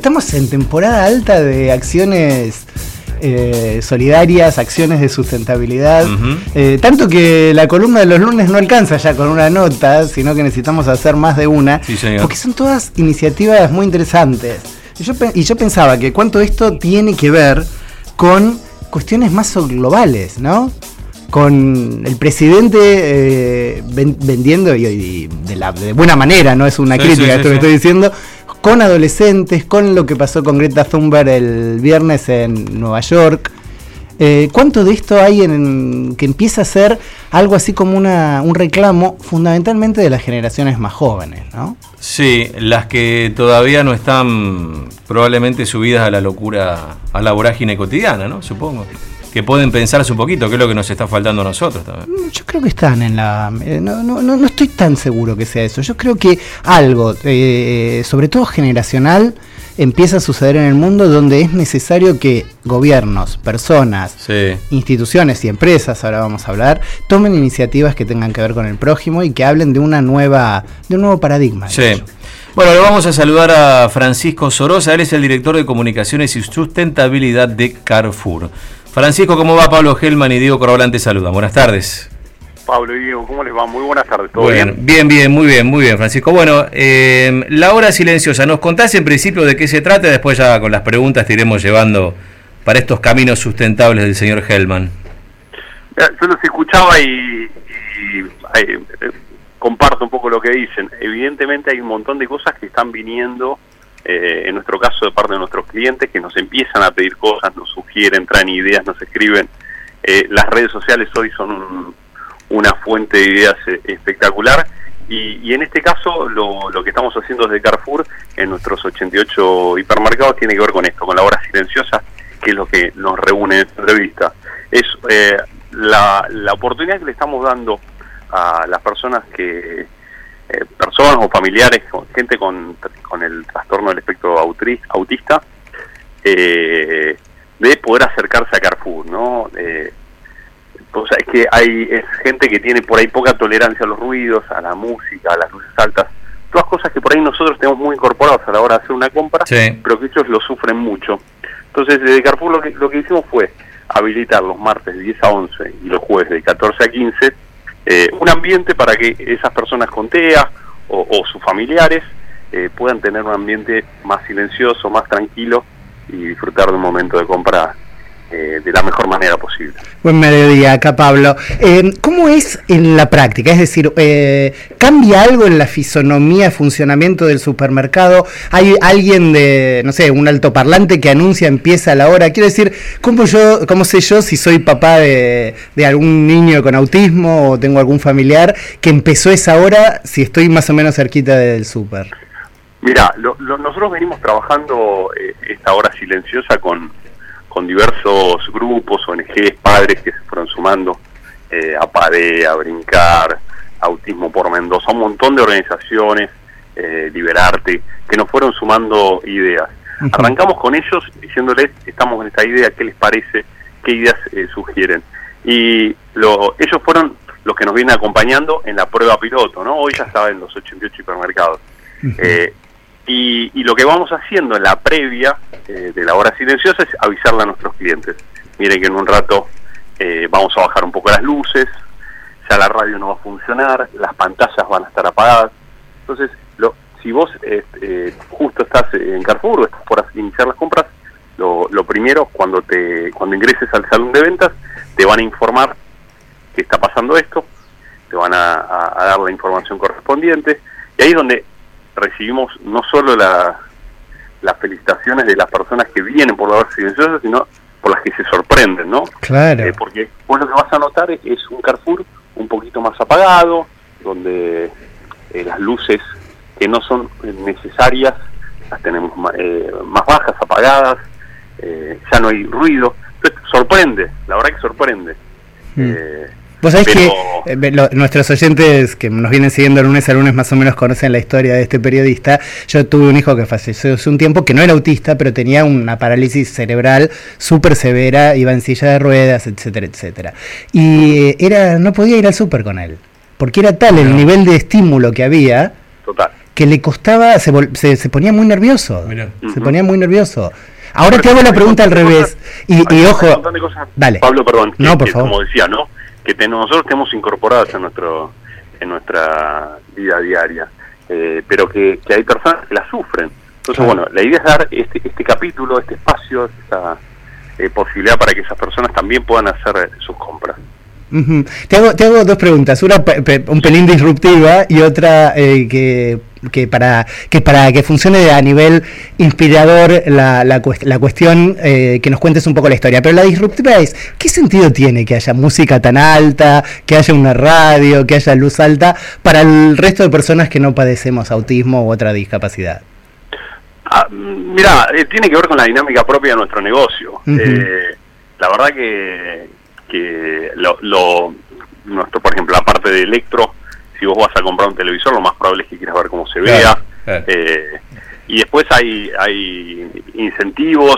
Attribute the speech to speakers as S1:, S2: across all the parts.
S1: Estamos en temporada alta de acciones eh, solidarias, acciones de sustentabilidad. Eh, tanto que la columna de los lunes no alcanza ya con una nota, sino que necesitamos hacer más de una. Porque son todas iniciativas muy interesantes. Y yo, y yo pensaba que cuánto esto tiene que ver con cuestiones más globales, ¿no? con el presidente eh, vendiendo y, de, la, de buena manera, no es una crítica esto que estoy diciendo, con adolescentes, con lo que pasó con Greta Thunberg el viernes en Nueva York. Eh, ¿Cuánto de esto hay en que empieza a ser algo así como una, un reclamo fundamentalmente de las generaciones más jóvenes, ¿no?
S2: Sí, las que todavía no están probablemente subidas a la locura, a la vorágine cotidiana, ¿no? Supongo que pueden pensarse un poquito, qué es lo que nos está faltando a nosotros también.
S1: Mm, yo creo que están en la... Eh, no, no, no, estoy tan seguro que sea eso. Yo creo que algo, eh, sobre todo generacional, empieza a suceder en el mundo donde es necesario que gobiernos, personas, instituciones y empresas, ahora vamos a hablar, tomen iniciativas que tengan que ver con el prójimo y que hablen de una nueva, de un nuevo paradigma.
S2: Sí. Bueno, le vamos a saludar a Francisco Sorosa, él es el director de comunicaciones y sustentabilidad de Carrefour. Francisco, ¿cómo va? Pablo Gelman y Diego Corbalán te saludan. Buenas tardes.
S3: Pablo y Diego, ¿cómo les va? Muy buenas tardes.
S2: ¿Todo bien? Bien, bien, muy bien, muy bien, Francisco. Bueno, eh, la hora silenciosa, ¿nos contás en principio de qué se trata? Después ya con las preguntas te iremos llevando para estos caminos sustentables del señor Hellman.
S3: Yo los escuchaba y, eh, comparto un poco lo que dicen. Evidentemente hay un montón de cosas que están viniendo eh, en nuestro caso de parte de nuestros clientes que nos empiezan a pedir cosas, nos sugieren, traen ideas, nos escriben. Eh, las redes sociales hoy son una fuente de ideas eh, espectacular y, en este caso lo, lo, que estamos haciendo desde Carrefour en nuestros 88 hipermercados tiene que ver con esto, con la hora silenciosa, que es lo que nos reúne en entrevista. Es la, la oportunidad que le estamos dando a las personas que eh, personas o familiares, gente con, con el trastorno del espectro autista, eh, de poder acercarse a Carrefour, ¿no? Eh, o sea, es que hay es gente que tiene por ahí poca tolerancia a los ruidos, a la música, a las luces altas, todas cosas que por ahí nosotros tenemos muy incorporados a la hora de hacer una compra, pero que ellos lo sufren mucho. Entonces, desde Carrefour lo que, lo que hicimos fue habilitar los martes de 10 a 11 y los jueves de 14 a 15 eh, un ambiente para que esas personas con TEA o, sus familiares eh, puedan tener un ambiente más silencioso, más tranquilo y disfrutar de un momento de compra eh, de la mejor manera posible.
S1: Buen mediodía, acá Pablo. Eh, ¿Cómo es en la práctica? Es decir, eh, ¿cambia algo en la fisonomía, funcionamiento del supermercado? ¿Hay alguien de, no sé, un altoparlante que anuncia empieza la hora? Quiero decir, ¿cómo, yo, cómo sé yo si soy papá de, algún niño con autismo o tengo algún familiar que empezó esa hora si estoy más o menos cerquita del súper?
S3: Mira, nosotros venimos trabajando esta hora silenciosa con con diversos grupos, ONGs, padres que se fueron sumando eh, a PADE, a Brincar, Autismo por Mendoza, un montón de organizaciones, eh, Liberarte, que nos fueron sumando ideas. Arrancamos con ellos diciéndoles, estamos en esta idea, ¿qué les parece? ¿Qué ideas eh, sugieren? Y lo, ellos fueron los que nos vienen acompañando en la prueba piloto, ¿no? Hoy ya estaba en los 88 hipermercados. eh, y, lo que vamos haciendo en la previa eh, de la hora silenciosa es avisarle a nuestros clientes. Miren que en un rato eh, vamos a bajar un poco las luces, ya la radio no va a funcionar, las pantallas van a estar apagadas. Entonces, lo, si vos eh, justo estás en Carrefour o estás por iniciar las compras, lo, lo, primero, cuando, te, cuando ingreses al salón de ventas, te van a informar que está pasando esto, te van a, a dar la información correspondiente, y ahí es donde recibimos no solo la, las felicitaciones de las personas que vienen por la hora silenciosa, sino por las que se sorprenden, ¿no?
S1: Claro. Eh,
S3: porque vos lo que vas a notar es un Carrefour un poquito más apagado, donde eh, las luces que no son necesarias las tenemos eh, más bajas, apagadas, ya no hay ruido. Entonces, sorprende, la verdad que sorprende.
S1: Mm. Vos sabés que eh, nuestros oyentes que nos vienen siguiendo lunes a lunes más o menos conocen la historia de este periodista. Yo tuve un hijo que falleció hace un tiempo que no era autista, pero tenía una parálisis cerebral súper severa, iba en silla de ruedas, etcétera, etcétera. Y era no podía ir al súper con él, porque era tal el nivel de estímulo que había.
S3: Total
S1: que le costaba, se, se, ponía muy nervioso. Se ponía muy nervioso. Ahora te hago la pregunta al revés. Y, ojo.
S3: Dale. Pablo, perdón. no, por favor. Como decía, ¿no? Que nosotros tenemos incorporadas en, nuestro, en nuestra vida diaria. Eh, pero que, hay personas que la sufren. Entonces, bueno, la idea es dar este, este capítulo, este espacio, esta eh, posibilidad para que esas personas también puedan hacer sus compras
S1: te, hago, te, hago, dos preguntas, una un pelín disruptiva y otra eh, que, que, para, que para que funcione a nivel inspirador la, la, la cuestión, eh, que nos cuentes un poco la historia. Pero la disruptiva es, ¿qué sentido tiene que haya música tan alta, que haya una radio, que haya luz alta para el resto de personas que no padecemos autismo u otra discapacidad?
S3: Ah, mira, eh, tiene que ver con la dinámica propia de nuestro negocio. la verdad que que lo, nuestro, por ejemplo, la parte de electro, si vos vas a comprar un televisor, lo más probable es que quieras ver cómo se vea. Eh, y después hay, hay incentivos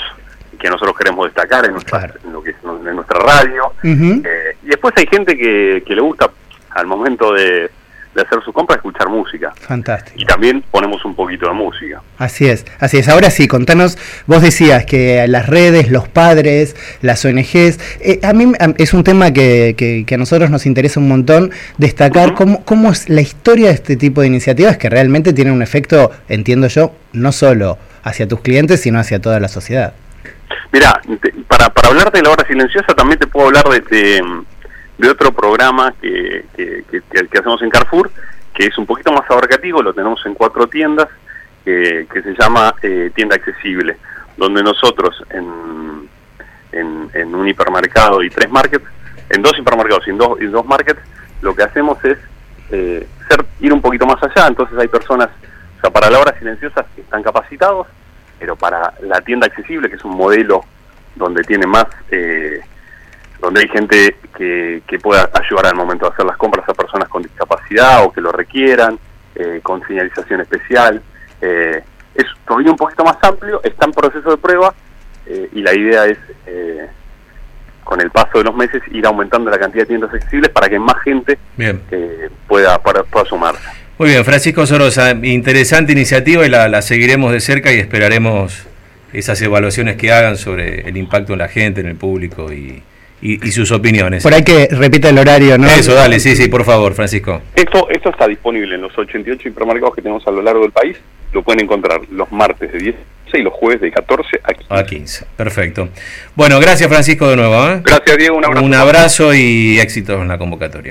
S3: que nosotros queremos destacar en nuestra, en lo que en nuestra radio. Eh, y después hay gente que, que le gusta al momento de, de hacer su compra, escuchar música.
S1: Fantástico.
S3: Y también ponemos un poquito de música.
S1: Así es, así es. Ahora sí, contanos, vos decías que las redes, los padres, las ONGs, eh, a mí es un tema que, que, a nosotros nos interesa un montón destacar cómo, cómo es la historia de este tipo de iniciativas que realmente tienen un efecto, entiendo yo, no solo hacia tus clientes, sino hacia toda la sociedad.
S3: Mira, para, para hablar de la hora silenciosa también te puedo hablar de de otro programa que, que, hacemos en Carrefour, que es un poquito más abarcativo, lo tenemos en cuatro tiendas, que se llama eh, Tienda Accesible, donde nosotros en, en, un hipermercado y tres markets, en dos hipermercados y en dos, y dos markets, lo que hacemos es eh, ser, ir un poquito más allá, entonces hay personas, o sea, para la hora silenciosas que están capacitados, pero para la tienda accesible, que es un modelo donde tiene más... Eh, donde hay gente que, que pueda ayudar al momento de hacer las compras a personas con discapacidad o que lo requieran, eh, con señalización especial. Eh, es todavía un poquito más amplio, está en proceso de prueba eh, y la idea es, con el paso de los meses, ir aumentando la cantidad de tiendas accesibles para que más gente pueda, pueda, sumarse.
S2: Muy bien, Francisco Sorosa, interesante iniciativa y la, la seguiremos de cerca y esperaremos esas evaluaciones que hagan sobre el impacto en la gente, en el público y, y, sus opiniones.
S1: Por ahí que repita el horario, ¿no?
S2: Eso, dale, sí, sí, por favor, Francisco.
S3: Esto, esto está disponible en los 88 hipermercados que tenemos a lo largo del país. Lo pueden encontrar los martes de 10 y los jueves de 14 a 15.
S2: A 15, perfecto. Bueno, gracias Francisco de nuevo. ¿eh?
S3: Gracias Diego, un abrazo.
S2: Un abrazo y éxitos en la convocatoria.